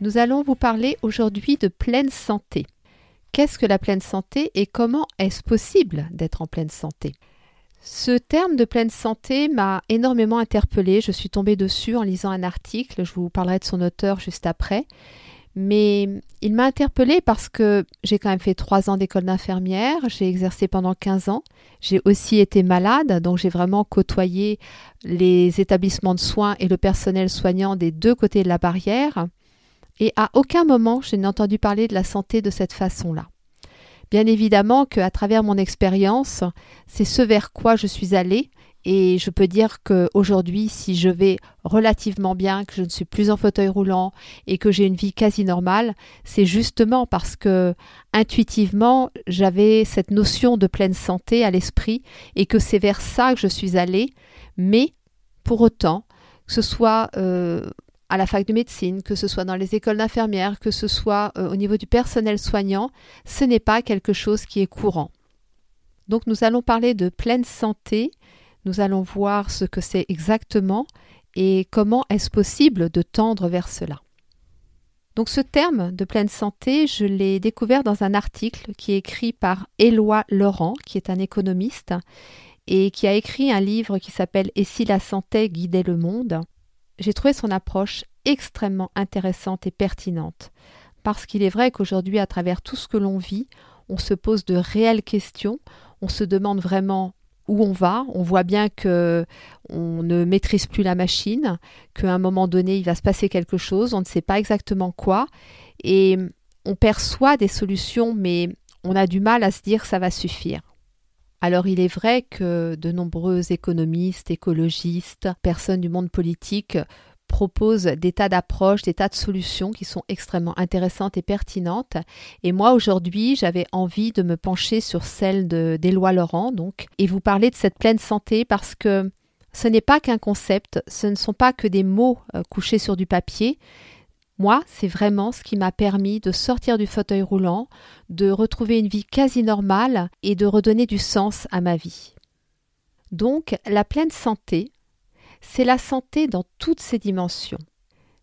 Nous allons vous parler aujourd'hui de pleine santé. Qu'est-ce que la pleine santé et comment est-ce possible d'être en pleine santé? Ce terme de pleine santé m'a énormément interpellée. Je suis tombée dessus en lisant un article. Je vous parlerai de son auteur juste après. Mais il m'a interpellée parce que j'ai quand même fait trois ans d'école d'infirmière, j'ai exercé pendant 15 ans, j'ai aussi été malade, donc j'ai vraiment côtoyé les établissements de soins et le personnel soignant des deux côtés de la barrière. Et à aucun moment je n'ai entendu parler de la santé de cette façon-là. Bien évidemment qu'à travers mon expérience, c'est ce vers quoi je suis allée et je peux dire qu'aujourd'hui, si je vais relativement bien, que je ne suis plus en fauteuil roulant et que j'ai une vie quasi normale, c'est justement parce que intuitivement, j'avais cette notion de pleine santé à l'esprit et que c'est vers ça que je suis allée. Mais pour autant, que ce soit euh, à la fac de médecine, que ce soit dans les écoles d'infirmières, que ce soit euh, au niveau du personnel soignant, ce n'est pas quelque chose qui est courant. Donc nous allons parler de pleine santé, nous allons voir ce que c'est exactement et comment est-ce possible de tendre vers cela. Donc ce terme de pleine santé, je l'ai découvert dans un article qui est écrit par Éloi Laurent, qui est un économiste, et qui a écrit un livre qui s'appelle Et si la santé guidait le monde? J'ai trouvé son approche extrêmement intéressante et pertinente, parce qu'il est vrai qu'aujourd'hui, à travers tout ce que l'on vit, on se pose de réelles questions, on se demande vraiment où on va, on voit bien que on ne maîtrise plus la machine, qu'à un moment donné, il va se passer quelque chose, on ne sait pas exactement quoi, et on perçoit des solutions, mais on a du mal à se dire ça va suffire. Alors il est vrai que de nombreux économistes, écologistes, personnes du monde politique proposent des tas d'approches, des tas de solutions qui sont extrêmement intéressantes et pertinentes. Et moi aujourd'hui, j'avais envie de me pencher sur celle d'Éloi Laurent, donc, et vous parler de cette pleine santé parce que ce n'est pas qu'un concept, ce ne sont pas que des mots euh, couchés sur du papier, moi, c'est vraiment ce qui m'a permis de sortir du fauteuil roulant, de retrouver une vie quasi normale et de redonner du sens à ma vie. Donc, la pleine santé, c'est la santé dans toutes ses dimensions,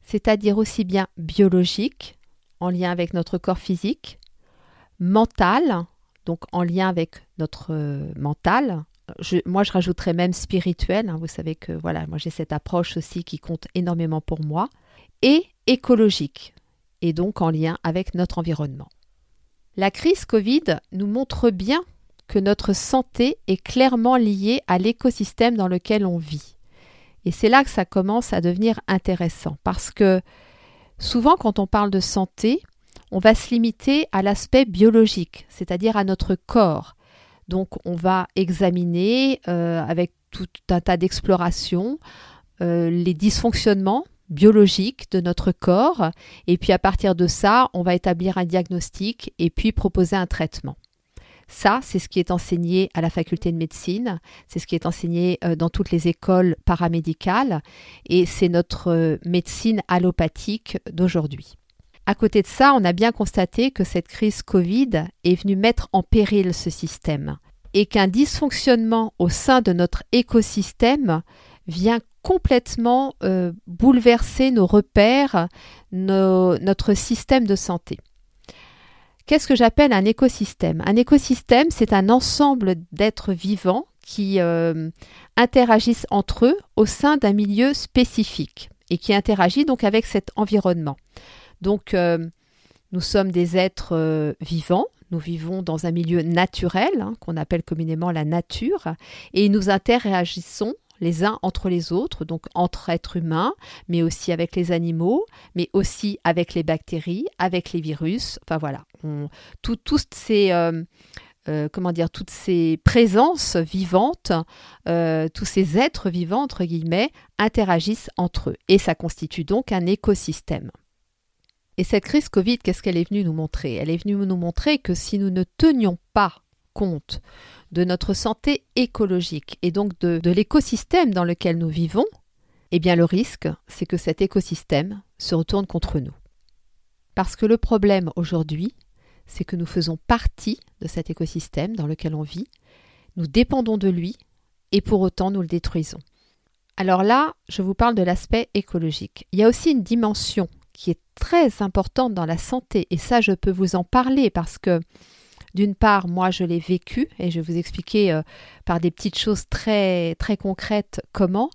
c'est-à-dire aussi bien biologique, en lien avec notre corps physique, mental, donc en lien avec notre euh, moi, je rajouterais même spirituel. Hein, vous savez que voilà, moi j'ai cette approche aussi qui compte énormément pour moi et écologique, et donc en lien avec notre environnement. La crise Covid nous montre bien que notre santé est clairement liée à l'écosystème dans lequel on vit. Et c'est là que ça commence à devenir intéressant, parce que souvent quand on parle de santé, on va se limiter à l'aspect biologique, c'est-à-dire à notre corps. Donc on va examiner euh, avec tout un tas d'explorations euh, les dysfonctionnements biologique de notre corps. Et puis à partir de ça, on va établir un diagnostic et puis proposer un traitement. Ça, c'est ce qui est enseigné à la faculté de médecine, c'est ce qui est enseigné euh, dans toutes les écoles paramédicales et c'est notre médecine allopathique d'aujourd'hui. À côté de ça, on a bien constaté que cette crise Covid est venue mettre en péril ce système et qu'un dysfonctionnement au sein de notre écosystème vient complètement euh, bouleverser nos repères, notre système de santé. Qu'est-ce que j'appelle un écosystème? Un écosystème, c'est un ensemble d'êtres vivants qui euh, interagissent entre eux au sein d'un milieu spécifique et qui interagit donc avec cet environnement. Donc, euh, nous sommes des êtres vivants, nous vivons dans un milieu naturel, hein, qu'on appelle communément la nature, et nous interagissons les uns entre les autres, donc entre êtres humains, mais aussi avec les animaux, mais aussi avec les bactéries, avec les virus. Enfin voilà, toutes ces euh, euh, comment dire, toutes ces présences vivantes, euh, tous ces êtres vivants entre guillemets interagissent entre eux, et ça constitue donc un écosystème. Et cette crise Covid, qu'est-ce qu'elle est venue nous montrer? Elle est venue nous montrer que si nous ne tenions pas compte de notre santé écologique et donc de, de l'écosystème dans lequel nous vivons, eh bien le risque, c'est que cet écosystème se retourne contre nous. Parce que le problème aujourd'hui, c'est que nous faisons partie de cet écosystème dans lequel on vit, nous dépendons de lui, et pour autant nous le détruisons. Alors là, je vous parle de l'aspect écologique. Il y a aussi une dimension qui est très importante dans la santé, et ça je peux vous en parler parce que d'une part, moi je l'ai vécu, et je vais vous expliquer euh, par des petites choses très très concrètes comment,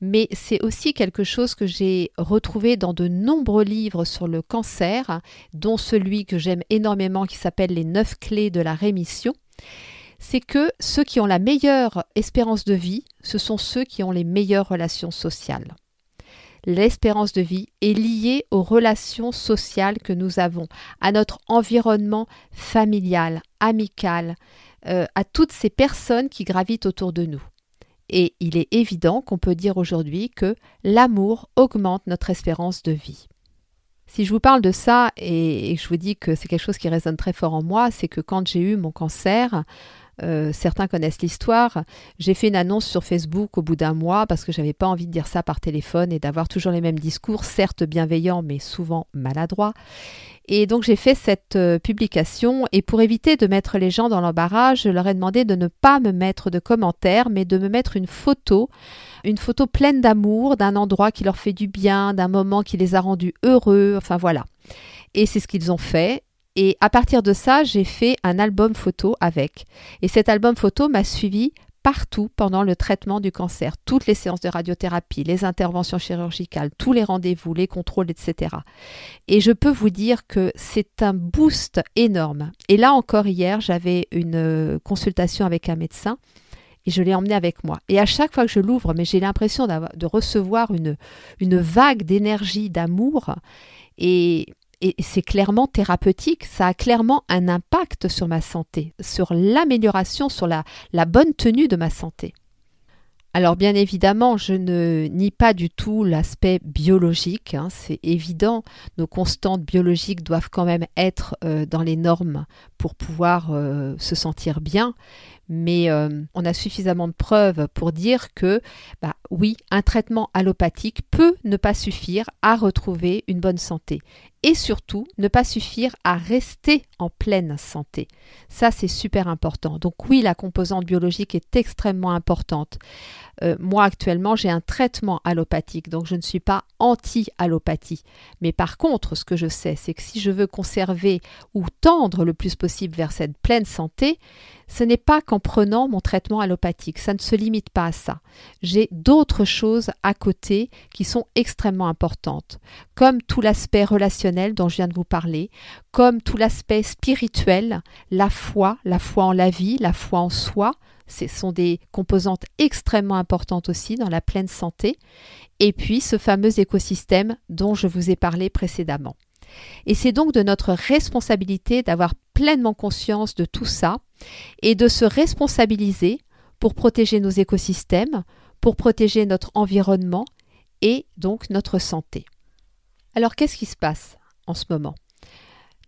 mais c'est aussi quelque chose que j'ai retrouvé dans de nombreux livres sur le cancer, dont celui que j'aime énormément qui s'appelle Les neuf clés de la rémission. C'est que ceux qui ont la meilleure espérance de vie, ce sont ceux qui ont les meilleures relations sociales. L'espérance de vie est liée aux relations sociales que nous avons, à notre environnement familial, amical, euh, à toutes ces personnes qui gravitent autour de nous. Et il est évident qu'on peut dire aujourd'hui que l'amour augmente notre espérance de vie. Si je vous parle de ça et, je vous dis que c'est quelque chose qui résonne très fort en moi, c'est que quand j'ai eu mon cancer, euh, certains connaissent l'histoire. J'ai fait une annonce sur Facebook au bout d'un mois parce que j'avais pas envie de dire ça par téléphone et d'avoir toujours les mêmes discours, certes bienveillants mais souvent maladroits. Et donc j'ai fait cette euh, publication et pour éviter de mettre les gens dans l'embarras, je leur ai demandé de ne pas me mettre de commentaires mais de me mettre une photo, une photo pleine d'amour, d'un endroit qui leur fait du bien, d'un moment qui les a rendus heureux, enfin voilà. Et c'est ce qu'ils ont fait et à partir de ça, j'ai fait un album photo avec. Et cet album photo m'a suivi partout pendant le traitement du cancer, toutes les séances de radiothérapie, les interventions chirurgicales, tous les rendez-vous, les contrôles, etc. Et je peux vous dire que c'est un boost énorme. Et là encore, hier, j'avais une euh, consultation avec un médecin et je l'ai emmené avec moi. Et à chaque fois que je l'ouvre, mais j'ai l'impression de recevoir une, une vague d'énergie, d'amour. Et et c'est clairement thérapeutique, ça a clairement un impact sur ma santé, sur l'amélioration, sur la, bonne tenue de ma santé. Alors bien évidemment, je ne nie pas du tout l'aspect biologique, hein, c'est évident, nos constantes biologiques doivent quand même être euh, dans les normes pour pouvoir euh, se sentir bien, mais euh, on a suffisamment de preuves pour dire que bah, oui, un traitement allopathique peut ne pas suffire à retrouver une bonne santé et surtout ne pas suffire à rester en pleine santé. Ça, c'est super important. Donc oui, la composante biologique est extrêmement importante. Euh, moi, actuellement, j'ai un traitement allopathique, donc je ne suis pas anti-allopathie. Mais par contre, ce que je sais, c'est que si je veux conserver ou tendre le plus possible vers cette pleine santé, ce n'est pas qu'en prenant mon traitement allopathique, ça ne se limite pas à ça. J'ai d'autres choses à côté qui sont extrêmement importantes, comme tout l'aspect relationnel dont je viens de vous parler, comme tout l'aspect spirituel, la foi, la foi en la vie, la foi en soi, ce sont des composantes extrêmement importantes aussi dans la pleine santé, et puis ce fameux écosystème dont je vous ai parlé précédemment. Et c'est donc de notre responsabilité d'avoir pleinement conscience de tout ça et de se responsabiliser pour protéger nos écosystèmes, pour protéger notre environnement et donc notre santé. Alors qu'est-ce qui se passe? En ce moment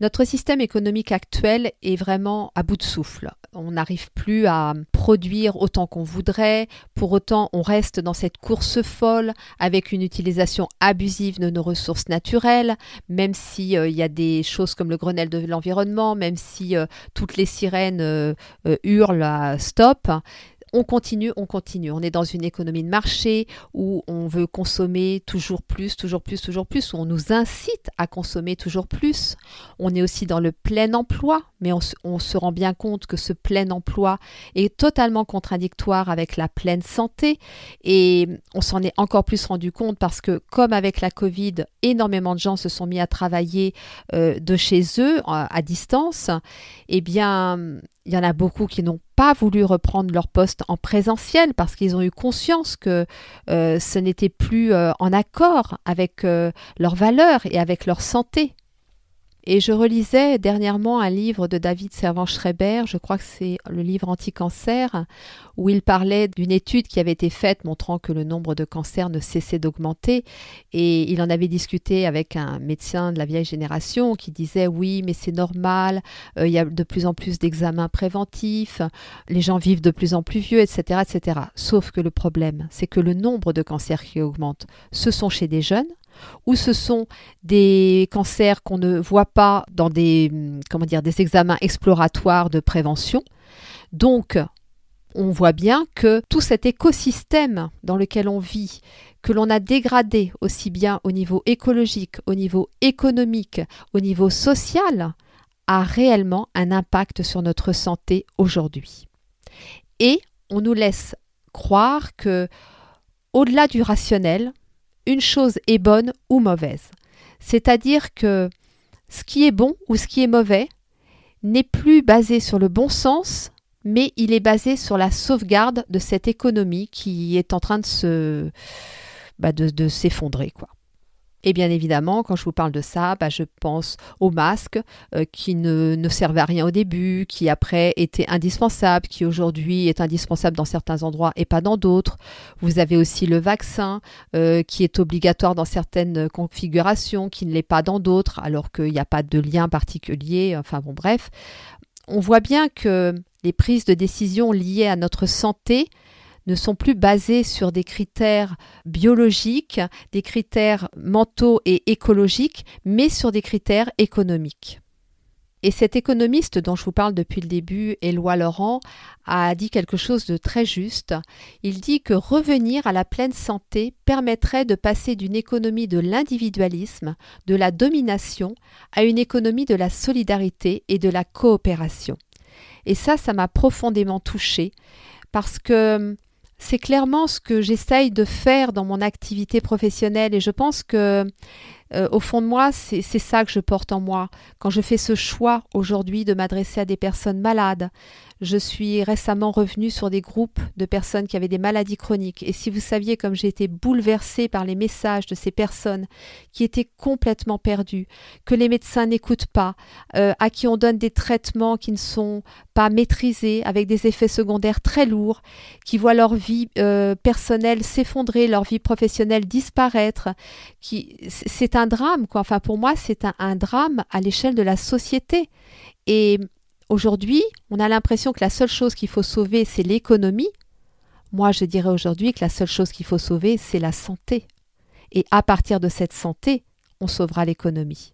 notre système économique actuel est vraiment à bout de souffle. On n'arrive plus à produire autant qu'on voudrait. Pour autant, on reste dans cette course folle avec une utilisation abusive de nos ressources naturelles, même s'il euh, y a des choses comme le Grenelle de l'environnement, même si euh, toutes les sirènes euh, hurlent à stop on continue, on continue. On est dans une économie de marché où on veut consommer toujours plus, toujours plus, toujours plus, où on nous incite à consommer toujours plus. On est aussi dans le plein emploi, mais on se, rend bien compte que ce plein emploi est totalement contradictoire avec la pleine santé. Et on s'en est encore plus rendu compte parce que, comme avec la Covid, énormément de gens se sont mis à travailler euh, de chez eux, à, distance. Eh bien, il y en a beaucoup qui n'ont pas voulu reprendre leur poste en présentiel parce qu'ils ont eu conscience que euh, ce n'était plus euh, en accord avec leurs valeurs et avec leur santé. Et je relisais dernièrement un livre de David Servan-Schreiber, je crois que c'est le livre Anti-cancer, où il parlait d'une étude qui avait été faite montrant que le nombre de cancers ne cessait d'augmenter. Et il en avait discuté avec un médecin de la vieille génération qui disait oui, mais c'est normal, euh, il y a de plus en plus d'examens préventifs, les gens vivent de plus en plus vieux, etc., etc. Sauf que le problème, c'est que le nombre de cancers qui augmente, ce sont chez des jeunes ou ce sont des cancers qu'on ne voit pas dans des, comment dire, des examens exploratoires de prévention. Donc, on voit bien que tout cet écosystème dans lequel on vit, que l'on a dégradé aussi bien au niveau écologique, au niveau économique, au niveau social, a réellement un impact sur notre santé aujourd'hui. Et on nous laisse croire que, au-delà du rationnel, une chose est bonne ou mauvaise. C'est-à-dire que ce qui est bon ou ce qui est mauvais n'est plus basé sur le bon sens, mais il est basé sur la sauvegarde de cette économie qui est en train de se bah, de s'effondrer quoi. Et bien évidemment, quand je vous parle de ça, bah, je pense aux masques euh, qui ne, ne, servaient à rien au début, qui après étaient indispensables, qui aujourd'hui est indispensable dans certains endroits et pas dans d'autres. Vous avez aussi le vaccin euh, qui est obligatoire dans certaines configurations, qui ne l'est pas dans d'autres, alors qu'il n'y a pas de lien particulier. Enfin bon, bref. On voit bien que les prises de décision liées à notre santé ne sont plus basés sur des critères biologiques, des critères mentaux et écologiques, mais sur des critères économiques. Et cet économiste dont je vous parle depuis le début, Éloi Laurent, a dit quelque chose de très juste. Il dit que revenir à la pleine santé permettrait de passer d'une économie de l'individualisme, de la domination, à une économie de la solidarité et de la coopération. Et ça, ça m'a profondément touchée parce que c'est clairement ce que j'essaye de faire dans mon activité professionnelle et je pense que euh, au fond de moi, c'est ça que je porte en moi. Quand je fais ce choix aujourd'hui de m'adresser à des personnes malades, je suis récemment revenue sur des groupes de personnes qui avaient des maladies chroniques. Et si vous saviez comme j'ai été bouleversée par les messages de ces personnes qui étaient complètement perdues, que les médecins n'écoutent pas, euh, à qui on donne des traitements qui ne sont pas maîtrisés, avec des effets secondaires très lourds, qui voient leur vie euh, personnelle s'effondrer, leur vie professionnelle disparaître, qui c'est un drame quoi. Enfin pour moi c'est un, un drame à l'échelle de la société. Et Aujourd'hui, on a l'impression que la seule chose qu'il faut sauver, c'est l'économie. Moi, je dirais aujourd'hui que la seule chose qu'il faut sauver, c'est la santé. Et à partir de cette santé, on sauvera l'économie.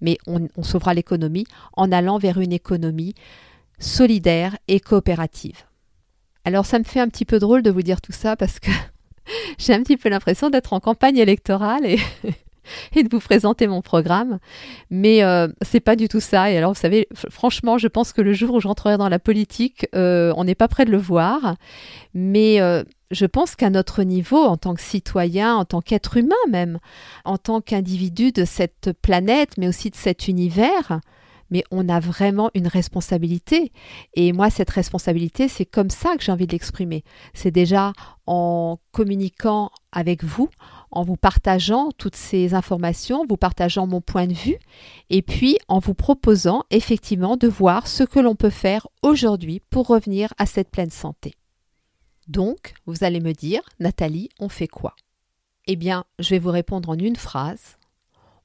Mais on, sauvera l'économie en allant vers une économie solidaire et coopérative. Alors ça me fait un petit peu drôle de vous dire tout ça parce que j'ai un petit peu l'impression d'être en campagne électorale et et de vous présenter mon programme. Mais euh, c'est pas du tout ça. Et alors, vous savez, franchement, je pense que le jour où j'entrerai dans la politique, euh, on n'est pas prêt de le voir. Mais euh, je pense qu'à notre niveau, en tant que citoyen, en tant qu'être humain même, en tant qu'individu de cette planète, mais aussi de cet univers, mais on a vraiment une responsabilité. Et moi, cette responsabilité, c'est comme ça que j'ai envie de l'exprimer. C'est déjà en communiquant avec vous, en vous partageant toutes ces informations, vous partageant mon point de vue, et puis en vous proposant effectivement de voir ce que l'on peut faire aujourd'hui pour revenir à cette pleine santé. Donc, vous allez me dire, Nathalie, on fait quoi? Eh bien, je vais vous répondre en une phrase.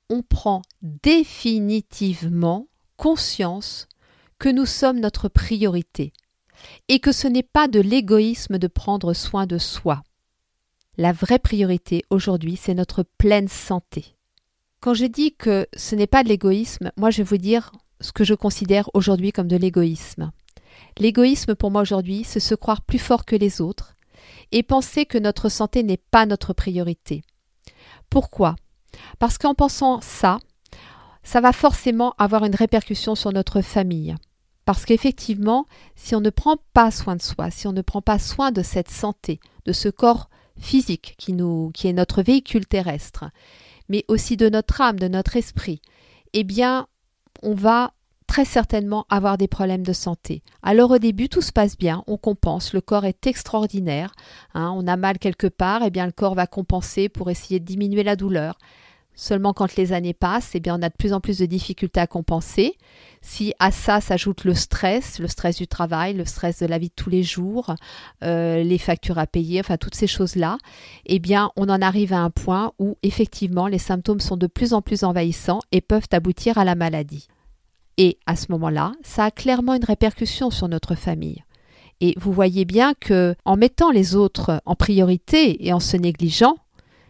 On prend définitivement conscience que nous sommes notre priorité et que ce n'est pas de l'égoïsme de prendre soin de soi. La vraie priorité aujourd'hui, c'est notre pleine santé. Quand je dis que ce n'est pas de l'égoïsme, moi je vais vous dire ce que je considère aujourd'hui comme de l'égoïsme. L'égoïsme pour moi aujourd'hui, c'est se croire plus fort que les autres et penser que notre santé n'est pas notre priorité. Pourquoi? Parce qu'en pensant ça, ça va forcément avoir une répercussion sur notre famille. Parce qu'effectivement, si on ne prend pas soin de soi, si on ne prend pas soin de cette santé, de ce corps physique qui, est notre véhicule terrestre, mais aussi de notre âme, de notre esprit, eh bien, on va très certainement avoir des problèmes de santé. Alors au début, tout se passe bien, on compense, le corps est extraordinaire, hein, on a mal quelque part, eh bien le corps va compenser pour essayer de diminuer la douleur. Seulement quand les années passent, eh bien, on a de plus en plus de difficultés à compenser. Si à ça s'ajoute le stress, le stress du travail, le stress de la vie de tous les jours, euh, les factures à payer, enfin toutes ces choses-là, eh bien, on en arrive à un point où effectivement les symptômes sont de plus en plus envahissants et peuvent aboutir à la maladie. Et à ce moment-là, ça a clairement une répercussion sur notre famille. Et vous voyez bien que en mettant les autres en priorité et en se négligeant,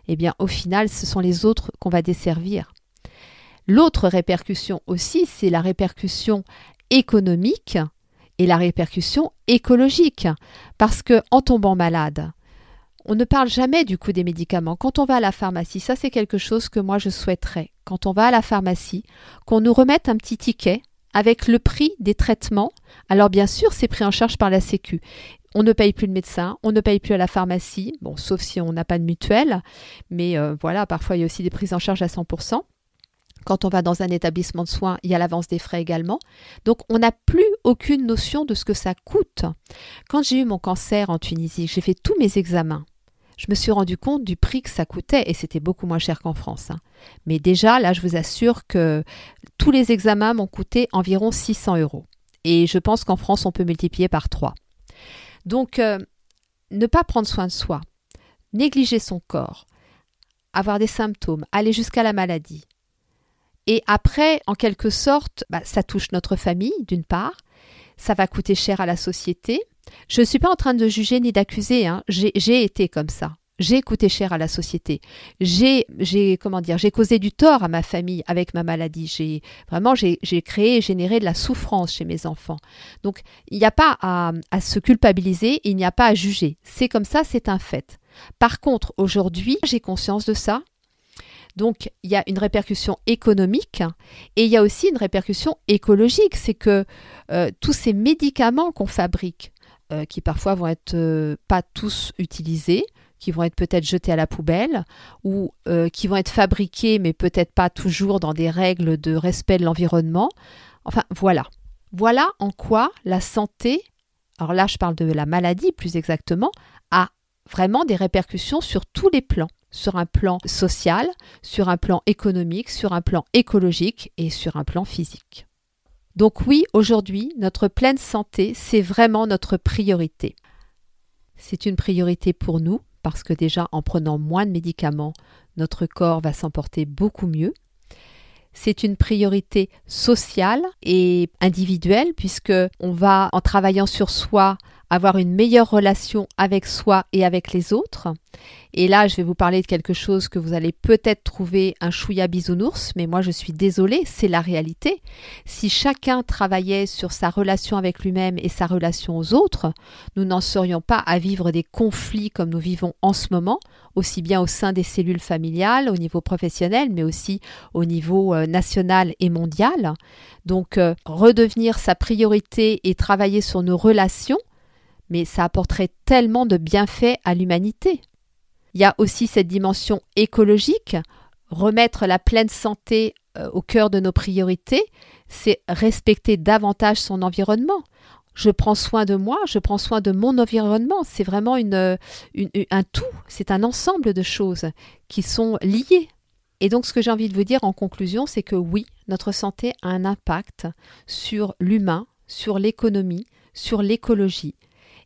eh bien au final, ce sont les autres qu'on va desservir. L'autre répercussion aussi, c'est la répercussion économique et la répercussion écologique. Parce que en tombant malade, on ne parle jamais du coût des médicaments. Quand on va à la pharmacie, ça c'est quelque chose que moi je souhaiterais. Quand on va à la pharmacie, qu'on nous remette un petit ticket avec le prix des traitements. Alors bien sûr, c'est pris en charge par la Sécu on ne paye plus le médecin, on ne paye plus à la pharmacie, bon, sauf si on n'a pas de mutuelle, mais euh, voilà, parfois il y a aussi des prises en charge à 100%. Quand on va dans un établissement de soins, il y a l'avance des frais également. Donc on n'a plus aucune notion de ce que ça coûte. Quand j'ai eu mon cancer en Tunisie, j'ai fait tous mes examens. Je me suis rendu compte du prix que ça coûtait et c'était beaucoup moins cher qu'en France. Hein. Mais déjà, là, je vous assure que tous les examens m'ont coûté environ 600 euros. Et je pense qu'en France, on peut multiplier par 3. Donc, euh, ne pas prendre soin de soi, négliger son corps, avoir des symptômes, aller jusqu'à la maladie. Et après, en quelque sorte, bah, ça touche notre famille, d'une part, ça va coûter cher à la société. Je ne suis pas en train de juger ni d'accuser, hein. j'ai été comme ça j'ai coûté cher à la société. J'ai, comment dire, j'ai causé du tort à ma famille avec ma maladie. J'ai vraiment, j'ai, créé et généré de la souffrance chez mes enfants. Donc, il n'y a pas à, à se culpabiliser, il n'y a pas à juger. C'est comme ça, c'est un fait. Par contre, aujourd'hui, j'ai conscience de ça. Donc, il y a une répercussion économique et il y a aussi une répercussion écologique. C'est que euh, tous ces médicaments qu'on fabrique, euh, qui parfois vont être euh, pas tous utilisés, qui vont être peut-être jetés à la poubelle ou euh, qui vont être fabriqués mais peut-être pas toujours dans des règles de respect de l'environnement. Enfin voilà. Voilà en quoi la santé, alors là je parle de la maladie plus exactement, a vraiment des répercussions sur tous les plans sur un plan social, sur un plan économique, sur un plan écologique et sur un plan physique. Donc oui, aujourd'hui, notre pleine santé, c'est vraiment notre priorité. C'est une priorité pour nous, parce que déjà en prenant moins de médicaments, notre corps va s'emporter beaucoup mieux. C'est une priorité sociale et individuelle puisque on va en travaillant sur soi avoir une meilleure relation avec soi et avec les autres. Et là, je vais vous parler de quelque chose que vous allez peut-être trouver un chouïa bisounours, mais moi je suis désolée, c'est la réalité. Si chacun travaillait sur sa relation avec lui-même et sa relation aux autres, nous n'en serions pas à vivre des conflits comme nous vivons en ce moment, aussi bien au sein des cellules familiales, au niveau professionnel, mais aussi au niveau euh, national et mondial. Donc, euh, redevenir sa priorité et travailler sur nos relations, mais ça apporterait tellement de bienfaits à l'humanité. Il y a aussi cette dimension écologique, remettre la pleine santé euh, au cœur de nos priorités, c'est respecter davantage son environnement. Je prends soin de moi, je prends soin de mon environnement. C'est vraiment une, un tout, c'est un ensemble de choses qui sont liées. Et donc ce que j'ai envie de vous dire en conclusion, c'est que oui, notre santé a un impact sur l'humain, sur l'économie, sur l'écologie,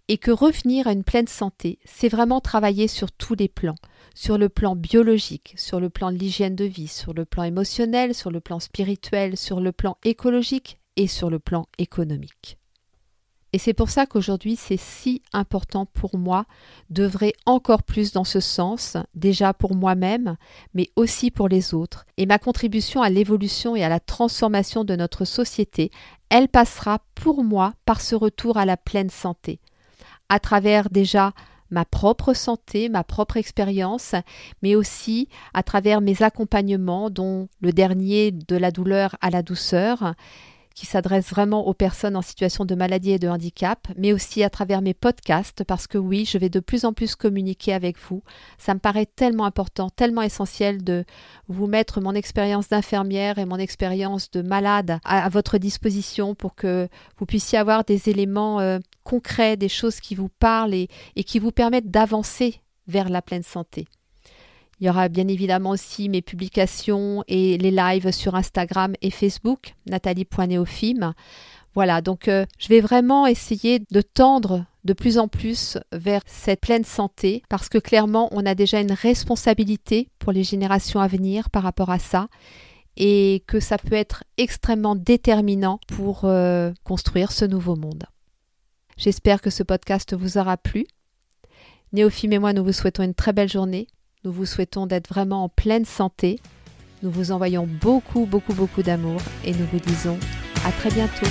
et que revenir à une pleine santé, c'est vraiment travailler sur tous les plans, sur le plan biologique, sur le plan de l'hygiène de vie, sur le plan émotionnel, sur le plan spirituel, sur le plan écologique et sur le plan économique. Et c'est pour ça qu'aujourd'hui c'est si important pour moi d'œuvrer encore plus dans ce sens, déjà pour moi-même, mais aussi pour les autres. Et ma contribution à l'évolution et à la transformation de notre société, elle passera pour moi par ce retour à la pleine santé, à travers déjà ma propre santé, ma propre expérience, mais aussi à travers mes accompagnements, dont le dernier de la douleur à la douceur, qui s'adresse vraiment aux personnes en situation de maladie et de handicap, mais aussi à travers mes podcasts, parce que oui, je vais de plus en plus communiquer avec vous. Ça me paraît tellement important, tellement essentiel de vous mettre mon expérience d'infirmière et mon expérience de malade à, votre disposition pour que vous puissiez avoir des éléments euh, concrets, des choses qui vous parlent et, et qui vous permettent d'avancer vers la pleine santé. Il y aura bien évidemment aussi mes publications et les lives sur Instagram et Facebook, nathalie.neofim. Voilà, donc euh, je vais vraiment essayer de tendre de plus en plus vers cette pleine santé parce que clairement on a déjà une responsabilité pour les générations à venir par rapport à ça et que ça peut être extrêmement déterminant pour euh, construire ce nouveau monde. J'espère que ce podcast vous aura plu. Néophime et moi, nous vous souhaitons une très belle journée. Nous vous souhaitons d'être vraiment en pleine santé. Nous vous envoyons beaucoup, beaucoup, beaucoup d'amour et nous vous disons à très bientôt.